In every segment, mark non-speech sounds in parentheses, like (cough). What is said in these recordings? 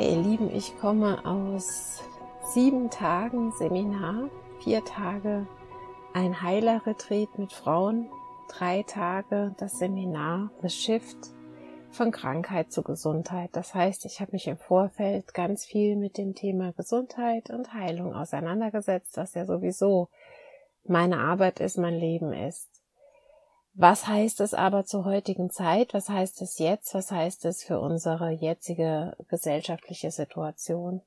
Hey ihr Lieben, ich komme aus sieben Tagen Seminar, vier Tage ein Heilerretreat mit Frauen, drei Tage das Seminar The Shift von Krankheit zu Gesundheit. Das heißt, ich habe mich im Vorfeld ganz viel mit dem Thema Gesundheit und Heilung auseinandergesetzt, was ja sowieso meine Arbeit ist, mein Leben ist. Was heißt es aber zur heutigen Zeit? Was heißt es jetzt? Was heißt es für unsere jetzige gesellschaftliche Situation?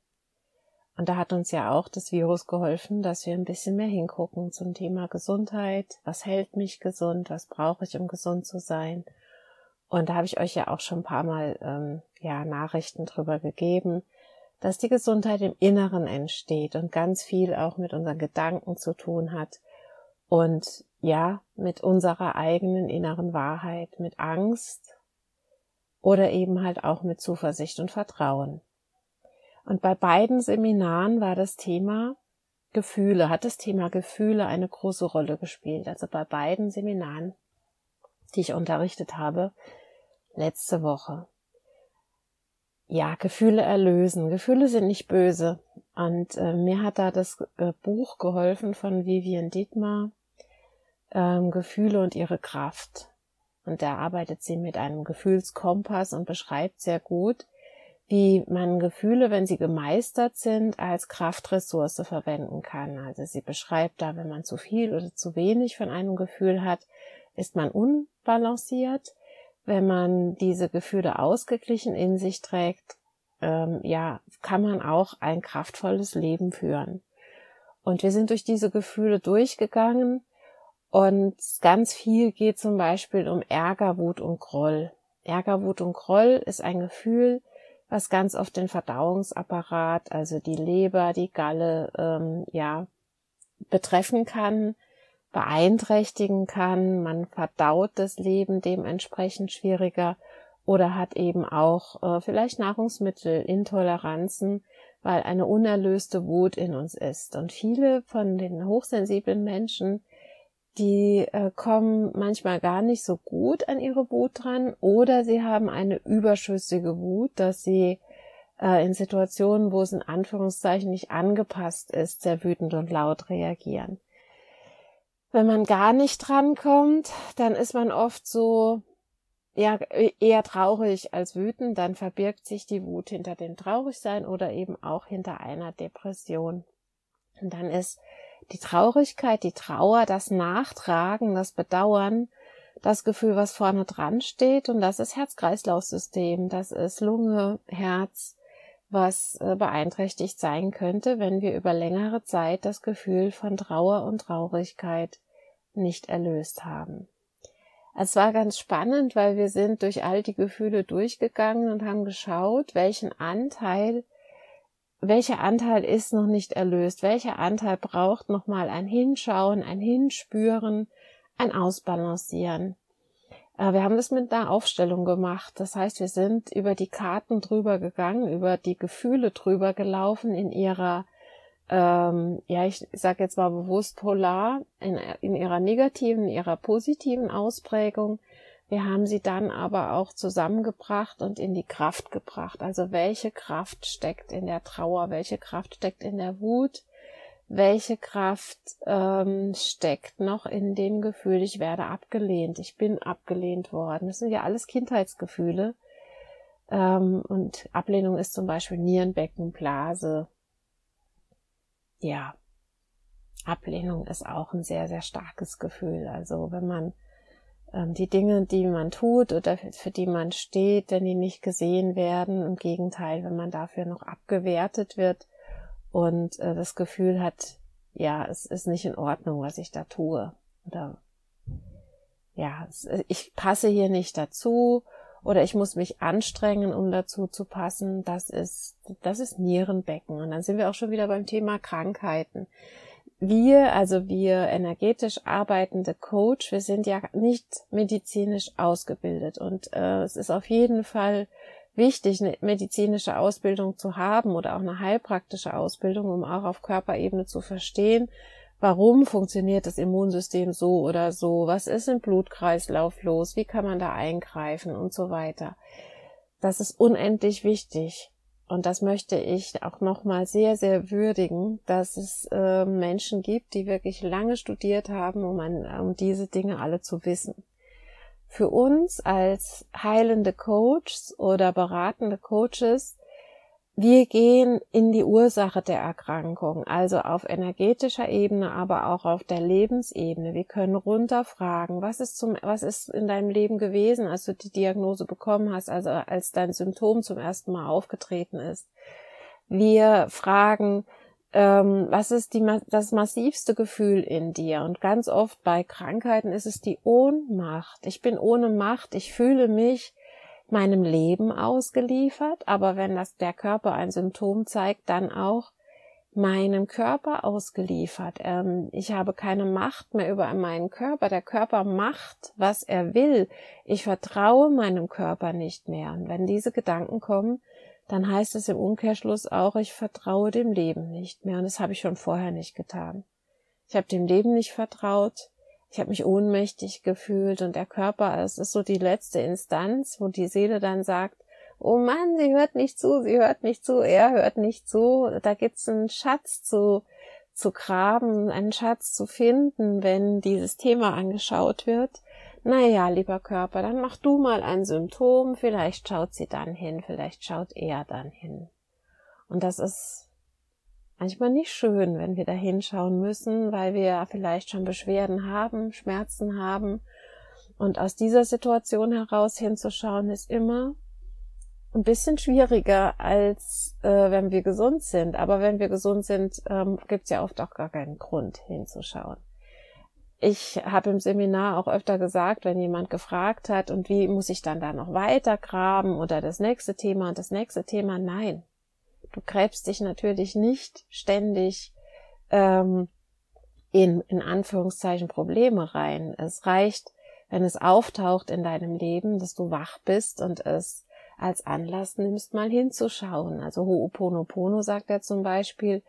Und da hat uns ja auch das Virus geholfen, dass wir ein bisschen mehr hingucken zum Thema Gesundheit. Was hält mich gesund? Was brauche ich, um gesund zu sein? Und da habe ich euch ja auch schon ein paar Mal ähm, ja Nachrichten drüber gegeben, dass die Gesundheit im Inneren entsteht und ganz viel auch mit unseren Gedanken zu tun hat. Und ja, mit unserer eigenen inneren Wahrheit, mit Angst oder eben halt auch mit Zuversicht und Vertrauen. Und bei beiden Seminaren war das Thema Gefühle, hat das Thema Gefühle eine große Rolle gespielt. Also bei beiden Seminaren, die ich unterrichtet habe, letzte Woche. Ja, Gefühle erlösen. Gefühle sind nicht böse. Und äh, mir hat da das äh, Buch geholfen von Vivian Dietmar, ähm, Gefühle und ihre Kraft. Und da arbeitet sie mit einem Gefühlskompass und beschreibt sehr gut, wie man Gefühle, wenn sie gemeistert sind, als Kraftressource verwenden kann. Also sie beschreibt da, wenn man zu viel oder zu wenig von einem Gefühl hat, ist man unbalanciert. Wenn man diese Gefühle ausgeglichen in sich trägt, ähm, ja, kann man auch ein kraftvolles Leben führen. Und wir sind durch diese Gefühle durchgegangen und ganz viel geht zum Beispiel um Ärger, Wut und Groll. Ärger, Wut und Groll ist ein Gefühl, was ganz oft den Verdauungsapparat, also die Leber, die Galle, ähm, ja, betreffen kann, beeinträchtigen kann. Man verdaut das Leben dementsprechend schwieriger oder hat eben auch äh, vielleicht Nahrungsmittelintoleranzen, weil eine unerlöste Wut in uns ist. Und viele von den hochsensiblen Menschen die äh, kommen manchmal gar nicht so gut an ihre Wut dran oder sie haben eine überschüssige Wut, dass sie äh, in Situationen, wo es in Anführungszeichen nicht angepasst ist, sehr wütend und laut reagieren. Wenn man gar nicht drankommt, dann ist man oft so, ja, eher traurig als wütend, dann verbirgt sich die Wut hinter dem Traurigsein oder eben auch hinter einer Depression. Und dann ist die Traurigkeit, die Trauer, das Nachtragen, das Bedauern, das Gefühl, was vorne dran steht und das ist Herz-Kreislauf-System, das ist Lunge, Herz, was äh, beeinträchtigt sein könnte, wenn wir über längere Zeit das Gefühl von Trauer und Traurigkeit nicht erlöst haben. Es war ganz spannend, weil wir sind durch all die Gefühle durchgegangen und haben geschaut, welchen Anteil welcher Anteil ist noch nicht erlöst, welcher Anteil braucht nochmal ein Hinschauen, ein Hinspüren, ein Ausbalancieren. Äh, wir haben das mit einer Aufstellung gemacht. Das heißt, wir sind über die Karten drüber gegangen, über die Gefühle drüber gelaufen in ihrer, ähm, ja, ich sage jetzt mal bewusst polar, in, in ihrer negativen, in ihrer positiven Ausprägung wir haben sie dann aber auch zusammengebracht und in die Kraft gebracht. Also welche Kraft steckt in der Trauer, welche Kraft steckt in der Wut, welche Kraft ähm, steckt noch in dem Gefühl, ich werde abgelehnt, ich bin abgelehnt worden. Das sind ja alles Kindheitsgefühle. Ähm, und Ablehnung ist zum Beispiel Nierenbecken, Blase, ja, Ablehnung ist auch ein sehr, sehr starkes Gefühl. Also wenn man die Dinge, die man tut oder für die man steht, wenn die nicht gesehen werden, im Gegenteil, wenn man dafür noch abgewertet wird und äh, das Gefühl hat, ja, es ist nicht in Ordnung, was ich da tue. Oder ja, ich passe hier nicht dazu oder ich muss mich anstrengen, um dazu zu passen. Das ist, das ist Nierenbecken. Und dann sind wir auch schon wieder beim Thema Krankheiten. Wir, also wir energetisch arbeitende Coach, wir sind ja nicht medizinisch ausgebildet und äh, es ist auf jeden Fall wichtig, eine medizinische Ausbildung zu haben oder auch eine heilpraktische Ausbildung, um auch auf Körperebene zu verstehen, warum funktioniert das Immunsystem so oder so, was ist im Blutkreislauf los, wie kann man da eingreifen und so weiter. Das ist unendlich wichtig. Und das möchte ich auch nochmal sehr, sehr würdigen, dass es äh, Menschen gibt, die wirklich lange studiert haben, um, an, um diese Dinge alle zu wissen. Für uns als heilende Coaches oder beratende Coaches, wir gehen in die Ursache der Erkrankung, also auf energetischer Ebene, aber auch auf der Lebensebene. Wir können runterfragen, was ist zum, was ist in deinem Leben gewesen, als du die Diagnose bekommen hast, also als dein Symptom zum ersten Mal aufgetreten ist. Wir fragen, ähm, was ist die, das massivste Gefühl in dir? Und ganz oft bei Krankheiten ist es die Ohnmacht. Ich bin ohne Macht. Ich fühle mich meinem Leben ausgeliefert. Aber wenn das der Körper ein Symptom zeigt, dann auch meinem Körper ausgeliefert. Ähm, ich habe keine Macht mehr über meinen Körper. Der Körper macht, was er will. Ich vertraue meinem Körper nicht mehr. Und wenn diese Gedanken kommen, dann heißt es im Umkehrschluss auch, ich vertraue dem Leben nicht mehr. Und das habe ich schon vorher nicht getan. Ich habe dem Leben nicht vertraut. Ich habe mich ohnmächtig gefühlt und der Körper, es ist so die letzte Instanz, wo die Seele dann sagt, oh Mann, sie hört nicht zu, sie hört nicht zu, er hört nicht zu. Da gibt's einen Schatz zu, zu graben, einen Schatz zu finden, wenn dieses Thema angeschaut wird naja, lieber Körper, dann mach du mal ein Symptom, vielleicht schaut sie dann hin, vielleicht schaut er dann hin. Und das ist manchmal nicht schön, wenn wir da hinschauen müssen, weil wir vielleicht schon Beschwerden haben, Schmerzen haben. Und aus dieser Situation heraus hinzuschauen, ist immer ein bisschen schwieriger, als äh, wenn wir gesund sind. Aber wenn wir gesund sind, ähm, gibt es ja oft auch gar keinen Grund hinzuschauen ich habe im Seminar auch öfter gesagt, wenn jemand gefragt hat, und wie muss ich dann da noch weiter graben oder das nächste Thema und das nächste Thema, nein. Du gräbst dich natürlich nicht ständig ähm, in, in Anführungszeichen Probleme rein. Es reicht, wenn es auftaucht in deinem Leben, dass du wach bist und es als Anlass nimmst, mal hinzuschauen. Also Ho'oponopono sagt er zum Beispiel,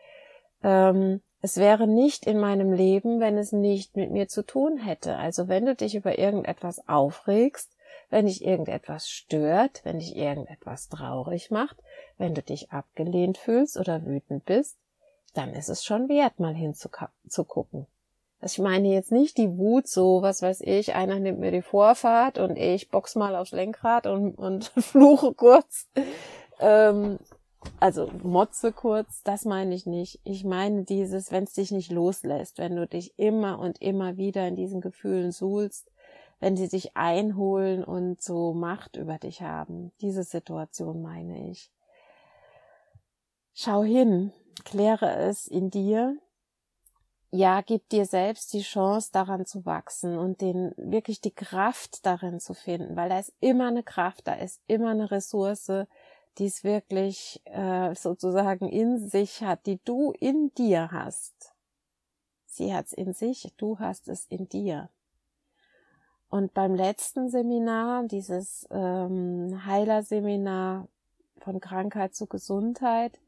ähm, es wäre nicht in meinem Leben, wenn es nicht mit mir zu tun hätte. Also wenn du dich über irgendetwas aufregst, wenn dich irgendetwas stört, wenn dich irgendetwas traurig macht, wenn du dich abgelehnt fühlst oder wütend bist, dann ist es schon wert, mal hinzugucken. Ich meine jetzt nicht die Wut so, was weiß ich, einer nimmt mir die Vorfahrt und ich box mal aufs Lenkrad und, und (laughs) fluche kurz. Ähm, also Motze kurz, das meine ich nicht. Ich meine dieses, wenn es dich nicht loslässt, wenn du dich immer und immer wieder in diesen Gefühlen suhlst, wenn sie dich einholen und so Macht über dich haben. Diese Situation meine ich. Schau hin, kläre es in dir. Ja, gib dir selbst die Chance, daran zu wachsen und den, wirklich die Kraft darin zu finden, weil da ist immer eine Kraft, da ist immer eine Ressource, die es wirklich äh, sozusagen in sich hat, die du in dir hast. Sie hat es in sich, du hast es in dir. Und beim letzten Seminar, dieses ähm, Heilerseminar von Krankheit zu Gesundheit,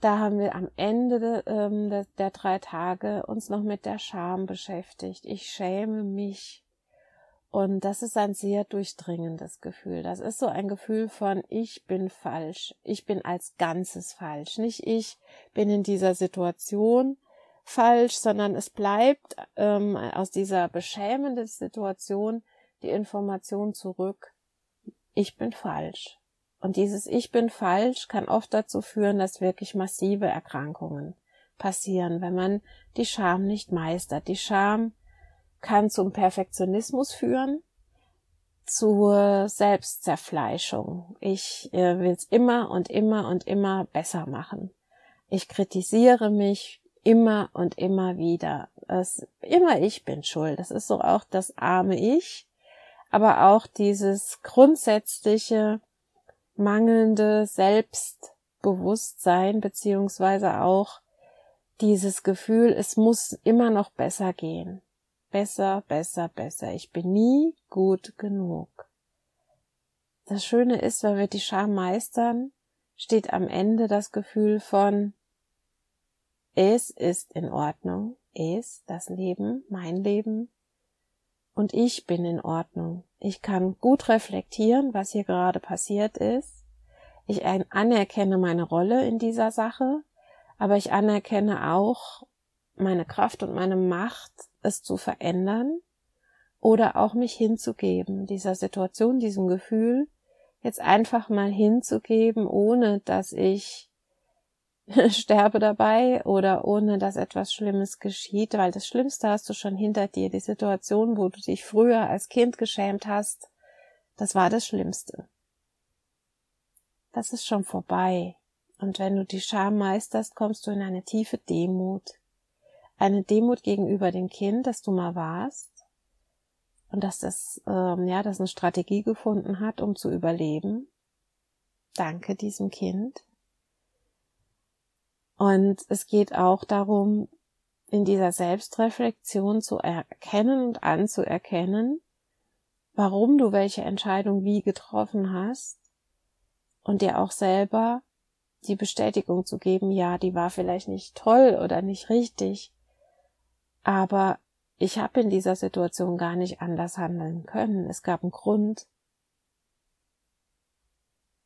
da haben wir am Ende ähm, der, der drei Tage uns noch mit der Scham beschäftigt. Ich schäme mich und das ist ein sehr durchdringendes Gefühl. Das ist so ein Gefühl von, ich bin falsch. Ich bin als Ganzes falsch. Nicht ich bin in dieser Situation falsch, sondern es bleibt ähm, aus dieser beschämenden Situation die Information zurück, ich bin falsch. Und dieses Ich bin falsch kann oft dazu führen, dass wirklich massive Erkrankungen passieren, wenn man die Scham nicht meistert. Die Scham kann zum Perfektionismus führen, zur Selbstzerfleischung. Ich äh, will es immer und immer und immer besser machen. Ich kritisiere mich immer und immer wieder. Es, immer ich bin schuld. Das ist so auch das arme Ich, aber auch dieses grundsätzliche mangelnde Selbstbewusstsein beziehungsweise auch dieses Gefühl, es muss immer noch besser gehen. Besser, besser, besser. Ich bin nie gut genug. Das Schöne ist, wenn wir die Scham meistern, steht am Ende das Gefühl von es ist in Ordnung, es, das Leben, mein Leben, und ich bin in Ordnung. Ich kann gut reflektieren, was hier gerade passiert ist. Ich anerkenne meine Rolle in dieser Sache, aber ich anerkenne auch meine Kraft und meine Macht, es zu verändern oder auch mich hinzugeben, dieser Situation, diesem Gefühl, jetzt einfach mal hinzugeben, ohne dass ich (laughs) sterbe dabei oder ohne dass etwas Schlimmes geschieht, weil das Schlimmste hast du schon hinter dir. Die Situation, wo du dich früher als Kind geschämt hast, das war das Schlimmste. Das ist schon vorbei. Und wenn du die Scham meisterst, kommst du in eine tiefe Demut. Eine Demut gegenüber dem Kind, das du mal warst. Und dass das, ähm, ja, das eine Strategie gefunden hat, um zu überleben. Danke diesem Kind und es geht auch darum, in dieser Selbstreflexion zu erkennen und anzuerkennen, warum du welche Entscheidung wie getroffen hast und dir auch selber die Bestätigung zu geben, ja, die war vielleicht nicht toll oder nicht richtig, aber ich habe in dieser Situation gar nicht anders handeln können. Es gab einen Grund,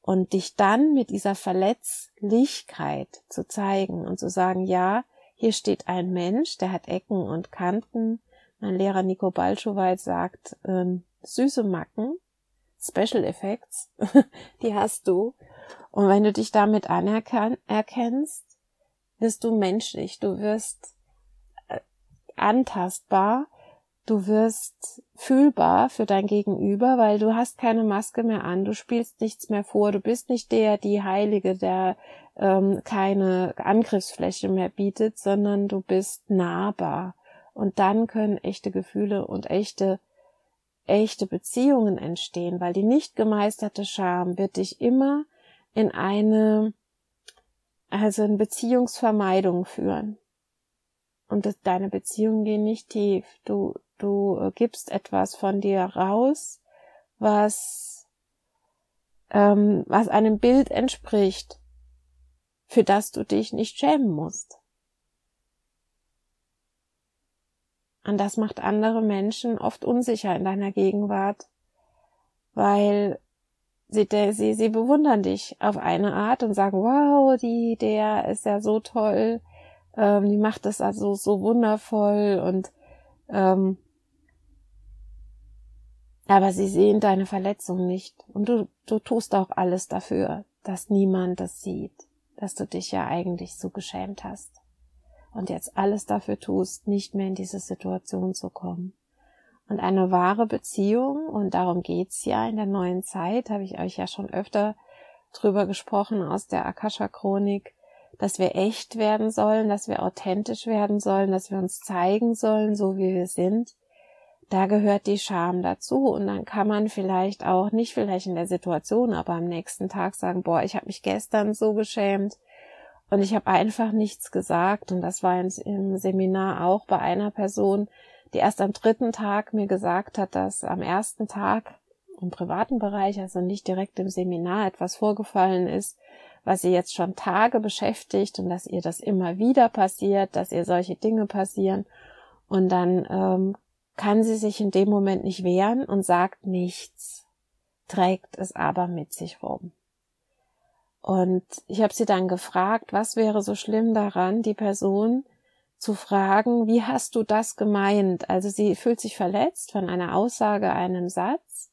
und dich dann mit dieser Verletzlichkeit zu zeigen und zu sagen, ja, hier steht ein Mensch, der hat Ecken und Kanten. Mein Lehrer Nico Balschowait sagt, ähm, süße Macken, Special Effects, (laughs) die hast du. Und wenn du dich damit anerkennst, wirst du menschlich, du wirst äh, antastbar Du wirst fühlbar für dein Gegenüber, weil du hast keine Maske mehr an, du spielst nichts mehr vor, du bist nicht der, die Heilige, der ähm, keine Angriffsfläche mehr bietet, sondern du bist nahbar. Und dann können echte Gefühle und echte, echte Beziehungen entstehen, weil die nicht gemeisterte Scham wird dich immer in eine, also in Beziehungsvermeidung führen. Und deine Beziehungen gehen nicht tief. Du, du äh, gibst etwas von dir raus, was, ähm, was einem Bild entspricht, für das du dich nicht schämen musst. Und das macht andere Menschen oft unsicher in deiner Gegenwart, weil sie, sie, sie bewundern dich auf eine Art und sagen, wow, die, der ist ja so toll, ähm, die macht das also so wundervoll und ähm, aber sie sehen deine Verletzung nicht und du, du tust auch alles dafür, dass niemand das sieht, dass du dich ja eigentlich so geschämt hast und jetzt alles dafür tust, nicht mehr in diese Situation zu kommen. Und eine wahre Beziehung, und darum geht's ja in der neuen Zeit, habe ich euch ja schon öfter drüber gesprochen aus der Akasha Chronik, dass wir echt werden sollen, dass wir authentisch werden sollen, dass wir uns zeigen sollen, so wie wir sind. Da gehört die Scham dazu und dann kann man vielleicht auch nicht vielleicht in der Situation, aber am nächsten Tag sagen, boah, ich habe mich gestern so geschämt und ich habe einfach nichts gesagt und das war im Seminar auch bei einer Person, die erst am dritten Tag mir gesagt hat, dass am ersten Tag im privaten Bereich, also nicht direkt im Seminar, etwas vorgefallen ist, was sie jetzt schon Tage beschäftigt und dass ihr das immer wieder passiert, dass ihr solche Dinge passieren. Und dann ähm, kann sie sich in dem Moment nicht wehren und sagt nichts, trägt es aber mit sich rum. Und ich habe sie dann gefragt, was wäre so schlimm daran, die Person zu fragen, wie hast du das gemeint? Also sie fühlt sich verletzt von einer Aussage, einem Satz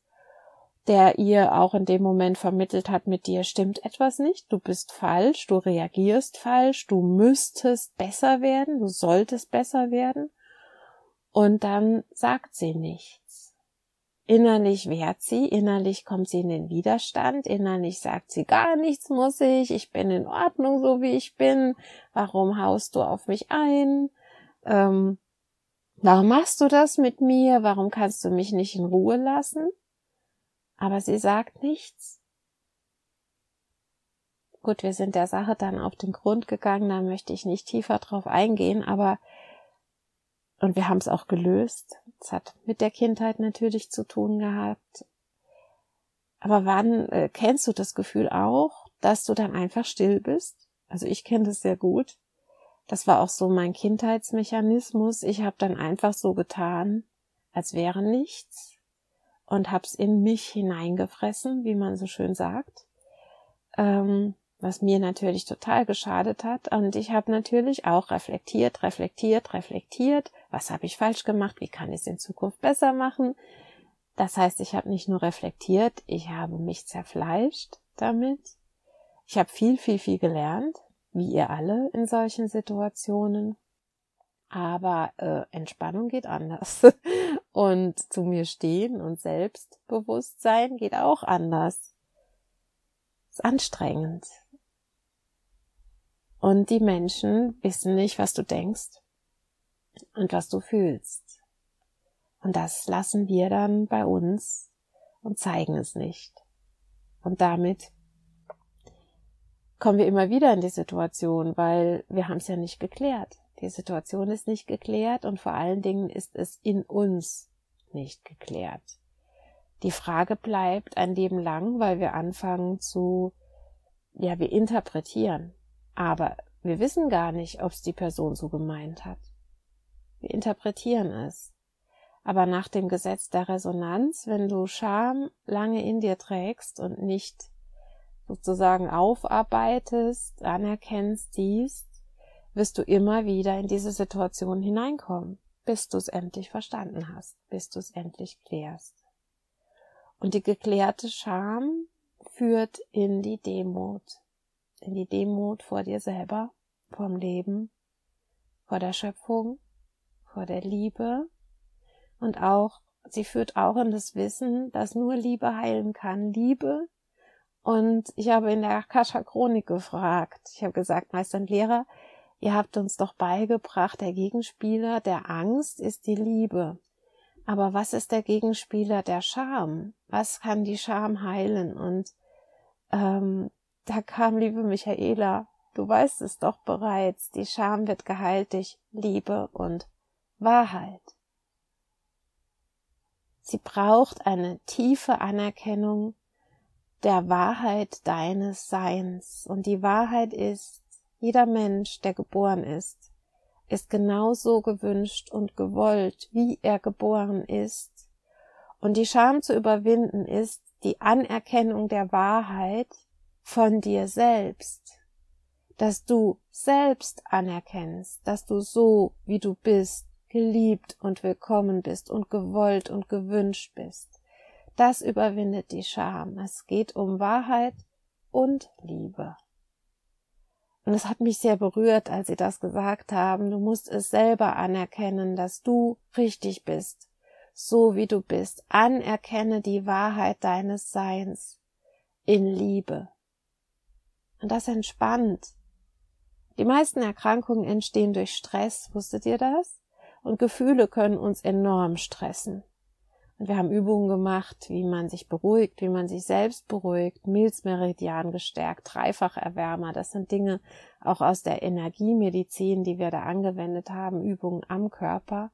der ihr auch in dem Moment vermittelt hat, mit dir stimmt etwas nicht, du bist falsch, du reagierst falsch, du müsstest besser werden, du solltest besser werden. Und dann sagt sie nichts. Innerlich wehrt sie, innerlich kommt sie in den Widerstand, innerlich sagt sie gar nichts muss ich, ich bin in Ordnung so wie ich bin, warum haust du auf mich ein? Ähm, warum machst du das mit mir? Warum kannst du mich nicht in Ruhe lassen? aber sie sagt nichts. Gut, wir sind der Sache dann auf den Grund gegangen, da möchte ich nicht tiefer drauf eingehen, aber und wir haben es auch gelöst. Es hat mit der Kindheit natürlich zu tun gehabt. Aber wann äh, kennst du das Gefühl auch, dass du dann einfach still bist? Also ich kenne das sehr gut. Das war auch so mein Kindheitsmechanismus. Ich habe dann einfach so getan, als wäre nichts und hab's in mich hineingefressen, wie man so schön sagt, ähm, was mir natürlich total geschadet hat. Und ich habe natürlich auch reflektiert, reflektiert, reflektiert. Was habe ich falsch gemacht? Wie kann ich es in Zukunft besser machen? Das heißt, ich habe nicht nur reflektiert, ich habe mich zerfleischt damit. Ich habe viel, viel, viel gelernt, wie ihr alle in solchen Situationen. Aber äh, Entspannung geht anders. (laughs) Und zu mir stehen und Selbstbewusstsein geht auch anders. Ist anstrengend. Und die Menschen wissen nicht, was du denkst und was du fühlst. Und das lassen wir dann bei uns und zeigen es nicht. Und damit kommen wir immer wieder in die Situation, weil wir haben es ja nicht geklärt. Die Situation ist nicht geklärt und vor allen Dingen ist es in uns nicht geklärt. Die Frage bleibt ein Leben lang, weil wir anfangen zu, ja, wir interpretieren. Aber wir wissen gar nicht, ob es die Person so gemeint hat. Wir interpretieren es. Aber nach dem Gesetz der Resonanz, wenn du Scham lange in dir trägst und nicht sozusagen aufarbeitest, anerkennst, siehst, wirst du immer wieder in diese Situation hineinkommen, bis du es endlich verstanden hast, bis du es endlich klärst. Und die geklärte Scham führt in die Demut, in die Demut vor dir selber, vom Leben, vor der Schöpfung, vor der Liebe und auch, sie führt auch in das Wissen, dass nur Liebe heilen kann. Liebe und ich habe in der Akasha Chronik gefragt. Ich habe gesagt, Meister und Lehrer, Ihr habt uns doch beigebracht, der Gegenspieler der Angst ist die Liebe. Aber was ist der Gegenspieler der Scham? Was kann die Scham heilen? Und ähm, da kam, liebe Michaela, du weißt es doch bereits, die Scham wird geheilt durch Liebe und Wahrheit. Sie braucht eine tiefe Anerkennung der Wahrheit deines Seins. Und die Wahrheit ist, jeder Mensch, der geboren ist, ist genauso gewünscht und gewollt, wie er geboren ist. Und die Scham zu überwinden ist die Anerkennung der Wahrheit von dir selbst, dass du selbst anerkennst, dass du so, wie du bist, geliebt und willkommen bist und gewollt und gewünscht bist. Das überwindet die Scham. Es geht um Wahrheit und Liebe. Und es hat mich sehr berührt, als Sie das gesagt haben. Du musst es selber anerkennen, dass du richtig bist, so wie du bist. Anerkenne die Wahrheit deines Seins in Liebe. Und das entspannt. Die meisten Erkrankungen entstehen durch Stress, wusstet ihr das? Und Gefühle können uns enorm stressen. Und wir haben Übungen gemacht, wie man sich beruhigt, wie man sich selbst beruhigt, Milzmeridian gestärkt, Dreifacherwärmer. Das sind Dinge auch aus der Energiemedizin, die wir da angewendet haben, Übungen am Körper.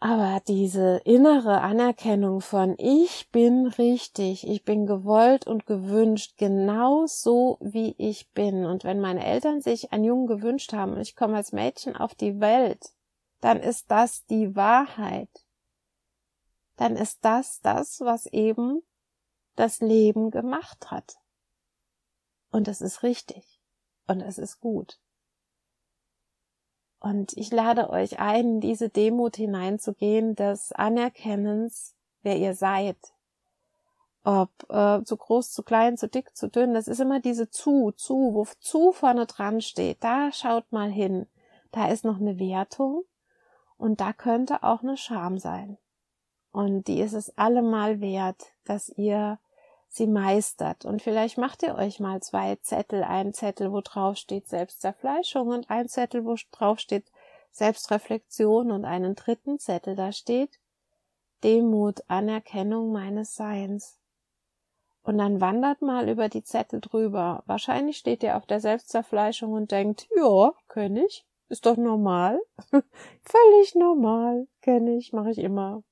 Aber diese innere Anerkennung von ich bin richtig, ich bin gewollt und gewünscht, genau so wie ich bin. Und wenn meine Eltern sich einen Jungen gewünscht haben und ich komme als Mädchen auf die Welt, dann ist das die Wahrheit dann ist das das, was eben das Leben gemacht hat. Und es ist richtig. Und es ist gut. Und ich lade euch ein, in diese Demut hineinzugehen, des Anerkennens, wer ihr seid, ob äh, zu groß, zu klein, zu dick, zu dünn. Das ist immer diese zu, zu, wo zu vorne dran steht. Da schaut mal hin. Da ist noch eine Wertung und da könnte auch eine Scham sein. Und die ist es allemal wert, dass ihr sie meistert. Und vielleicht macht ihr euch mal zwei Zettel, ein Zettel, wo drauf steht Selbstzerfleischung und ein Zettel, wo drauf steht Selbstreflexion und einen dritten Zettel, da steht Demut, Anerkennung meines Seins. Und dann wandert mal über die Zettel drüber. Wahrscheinlich steht ihr auf der Selbstzerfleischung und denkt, ja, kenne ich, ist doch normal. (laughs) Völlig normal, kenne ich, mache ich immer.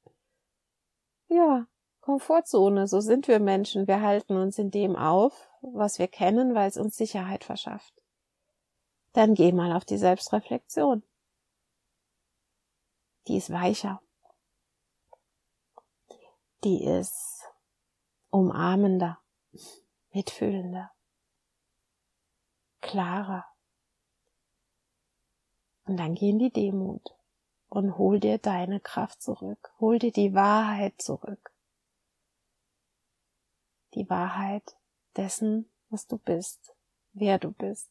Ja, Komfortzone, so sind wir Menschen. Wir halten uns in dem auf, was wir kennen, weil es uns Sicherheit verschafft. Dann geh mal auf die Selbstreflexion. Die ist weicher. Die ist umarmender, mitfühlender, klarer. Und dann geh in die Demut und hol dir deine Kraft zurück, hol dir die Wahrheit zurück. Die Wahrheit dessen, was du bist, wer du bist.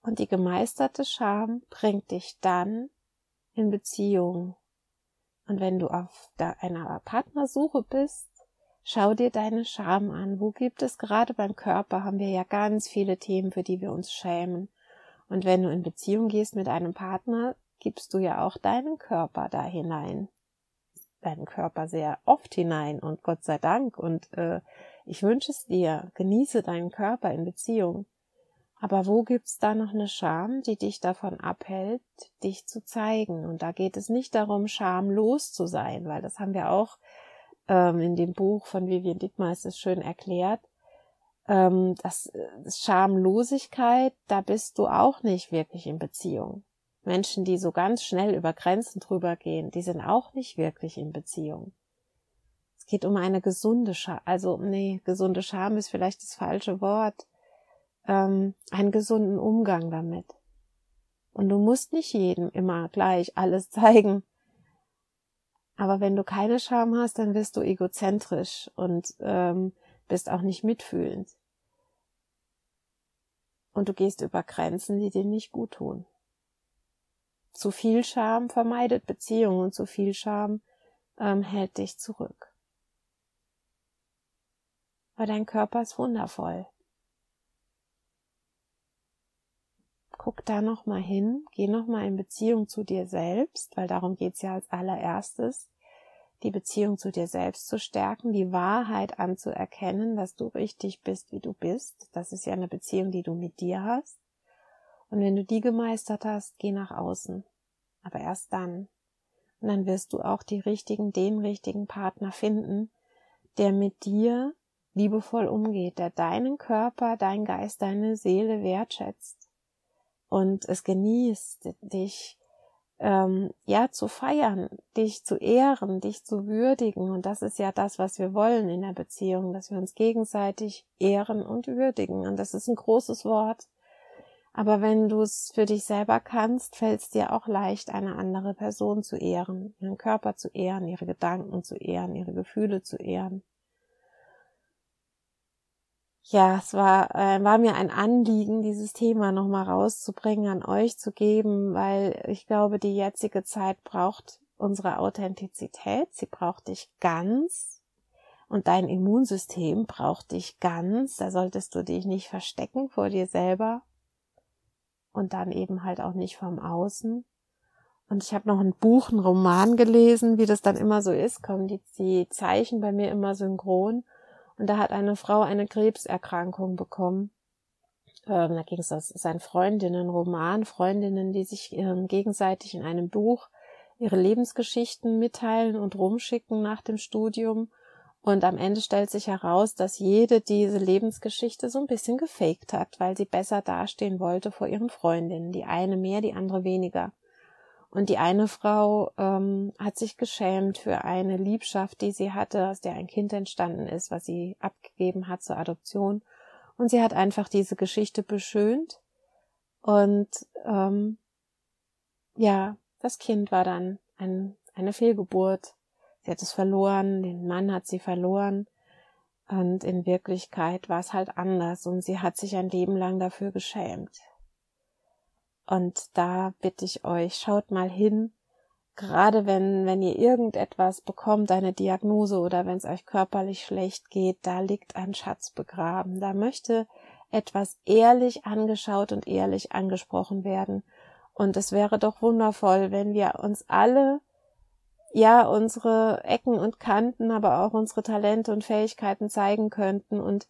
Und die gemeisterte Scham bringt dich dann in Beziehung. Und wenn du auf einer Partnersuche bist, schau dir deine Scham an. Wo gibt es gerade beim Körper haben wir ja ganz viele Themen, für die wir uns schämen. Und wenn du in Beziehung gehst mit einem Partner, gibst du ja auch deinen Körper da hinein. Deinen Körper sehr oft hinein und Gott sei Dank. Und äh, ich wünsche es dir, genieße deinen Körper in Beziehung. Aber wo gibt's da noch eine Scham, die dich davon abhält, dich zu zeigen? Und da geht es nicht darum, schamlos zu sein, weil das haben wir auch ähm, in dem Buch von Vivian Dittmar ist es schön erklärt. Ähm, das, das Schamlosigkeit, da bist du auch nicht wirklich in Beziehung. Menschen, die so ganz schnell über Grenzen drüber gehen, die sind auch nicht wirklich in Beziehung. Es geht um eine gesunde Scham, also nee, gesunde Scham ist vielleicht das falsche Wort ähm, einen gesunden Umgang damit. Und du musst nicht jedem immer gleich alles (laughs) zeigen. Aber wenn du keine Scham hast, dann wirst du egozentrisch und ähm, bist auch nicht mitfühlend. Und du gehst über Grenzen, die dir nicht gut tun. Zu viel Scham vermeidet Beziehungen und zu viel Scham ähm, hält dich zurück. Aber dein Körper ist wundervoll. guck da noch mal hin, geh noch mal in Beziehung zu dir selbst, weil darum geht's ja als allererstes, die Beziehung zu dir selbst zu stärken, die Wahrheit anzuerkennen, dass du richtig bist, wie du bist. Das ist ja eine Beziehung, die du mit dir hast. Und wenn du die gemeistert hast, geh nach außen. Aber erst dann. Und dann wirst du auch die richtigen, den richtigen Partner finden, der mit dir liebevoll umgeht, der deinen Körper, dein Geist, deine Seele wertschätzt und es genießt, dich ähm, ja zu feiern, dich zu ehren, dich zu würdigen. Und das ist ja das, was wir wollen in der Beziehung, dass wir uns gegenseitig ehren und würdigen. Und das ist ein großes Wort. Aber wenn du es für dich selber kannst, fällt es dir auch leicht, eine andere Person zu ehren, ihren Körper zu ehren, ihre Gedanken zu ehren, ihre Gefühle zu ehren. Ja, es war, äh, war mir ein Anliegen, dieses Thema nochmal rauszubringen, an euch zu geben, weil ich glaube, die jetzige Zeit braucht unsere Authentizität, sie braucht dich ganz. Und dein Immunsystem braucht dich ganz, da solltest du dich nicht verstecken vor dir selber und dann eben halt auch nicht vom Außen. Und ich habe noch ein Buch, ein Roman gelesen, wie das dann immer so ist, kommen die, die Zeichen bei mir immer synchron. Und da hat eine Frau eine Krebserkrankung bekommen. Ähm, da ging es aus seinen Freundinnen, Roman, Freundinnen, die sich ähm, gegenseitig in einem Buch ihre Lebensgeschichten mitteilen und rumschicken nach dem Studium. Und am Ende stellt sich heraus, dass jede diese Lebensgeschichte so ein bisschen gefaked hat, weil sie besser dastehen wollte vor ihren Freundinnen. Die eine mehr, die andere weniger. Und die eine Frau ähm, hat sich geschämt für eine Liebschaft, die sie hatte, aus der ein Kind entstanden ist, was sie abgegeben hat zur Adoption. Und sie hat einfach diese Geschichte beschönt. Und ähm, ja, das Kind war dann ein eine Fehlgeburt. Sie hat es verloren, den Mann hat sie verloren. Und in Wirklichkeit war es halt anders und sie hat sich ein Leben lang dafür geschämt. Und da bitte ich euch, schaut mal hin, gerade wenn, wenn ihr irgendetwas bekommt, eine Diagnose oder wenn es euch körperlich schlecht geht, da liegt ein Schatz begraben. Da möchte etwas ehrlich angeschaut und ehrlich angesprochen werden. Und es wäre doch wundervoll, wenn wir uns alle, ja, unsere Ecken und Kanten, aber auch unsere Talente und Fähigkeiten zeigen könnten und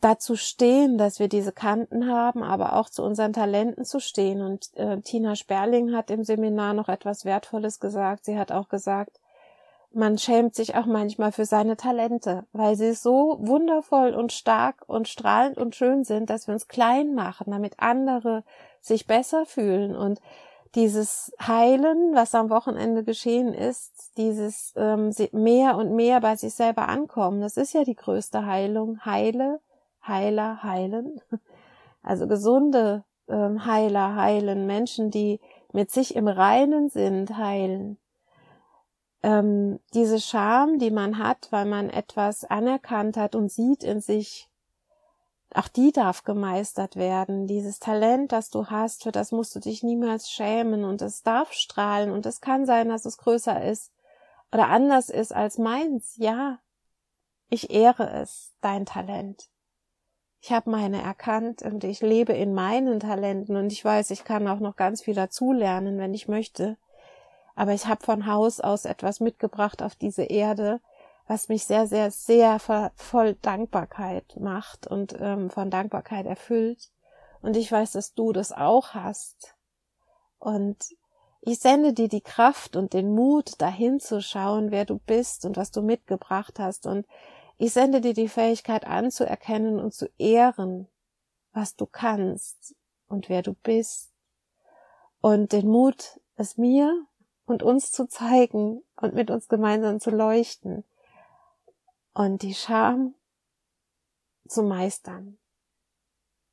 dazu stehen, dass wir diese Kanten haben, aber auch zu unseren Talenten zu stehen. Und äh, Tina Sperling hat im Seminar noch etwas Wertvolles gesagt. Sie hat auch gesagt, man schämt sich auch manchmal für seine Talente, weil sie so wundervoll und stark und strahlend und schön sind, dass wir uns klein machen, damit andere sich besser fühlen. Und dieses Heilen, was am Wochenende geschehen ist, dieses ähm, mehr und mehr bei sich selber ankommen, das ist ja die größte Heilung. Heile, Heiler heilen. (laughs) Also gesunde ähm, Heiler heilen, Menschen, die mit sich im Reinen sind, heilen. Ähm, diese Scham, die man hat, weil man etwas anerkannt hat und sieht in sich, auch die darf gemeistert werden. Dieses Talent, das du hast, für das musst du dich niemals schämen und es darf strahlen und es kann sein, dass es größer ist oder anders ist als meins. Ja, ich ehre es, dein Talent. Ich habe meine erkannt und ich lebe in meinen Talenten und ich weiß, ich kann auch noch ganz viel dazulernen, wenn ich möchte. Aber ich habe von Haus aus etwas mitgebracht auf diese Erde, was mich sehr, sehr, sehr voll Dankbarkeit macht und ähm, von Dankbarkeit erfüllt. Und ich weiß, dass du das auch hast. Und ich sende dir die Kraft und den Mut, dahin zu schauen, wer du bist und was du mitgebracht hast. Und ich sende dir die Fähigkeit anzuerkennen und zu ehren, was du kannst und wer du bist. Und den Mut, es mir und uns zu zeigen und mit uns gemeinsam zu leuchten. Und die Scham zu meistern.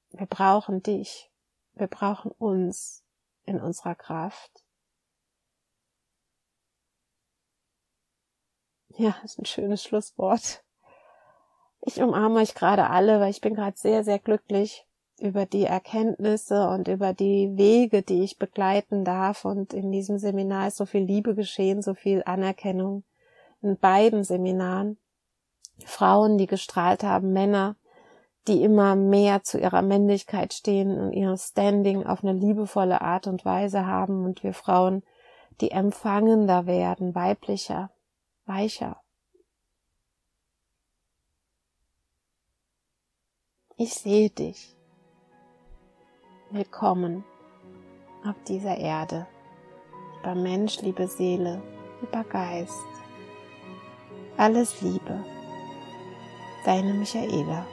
Wir brauchen dich. Wir brauchen uns in unserer Kraft. Ja, ist ein schönes Schlusswort. Ich umarme euch gerade alle, weil ich bin gerade sehr, sehr glücklich über die Erkenntnisse und über die Wege, die ich begleiten darf. Und in diesem Seminar ist so viel Liebe geschehen, so viel Anerkennung. In beiden Seminaren. Frauen, die gestrahlt haben, Männer, die immer mehr zu ihrer Männlichkeit stehen und ihr Standing auf eine liebevolle Art und Weise haben und wir Frauen, die empfangender werden, weiblicher, weicher, Ich sehe dich. Willkommen auf dieser Erde. Lieber Mensch, liebe Seele, lieber Geist. Alles Liebe. Deine Michaela.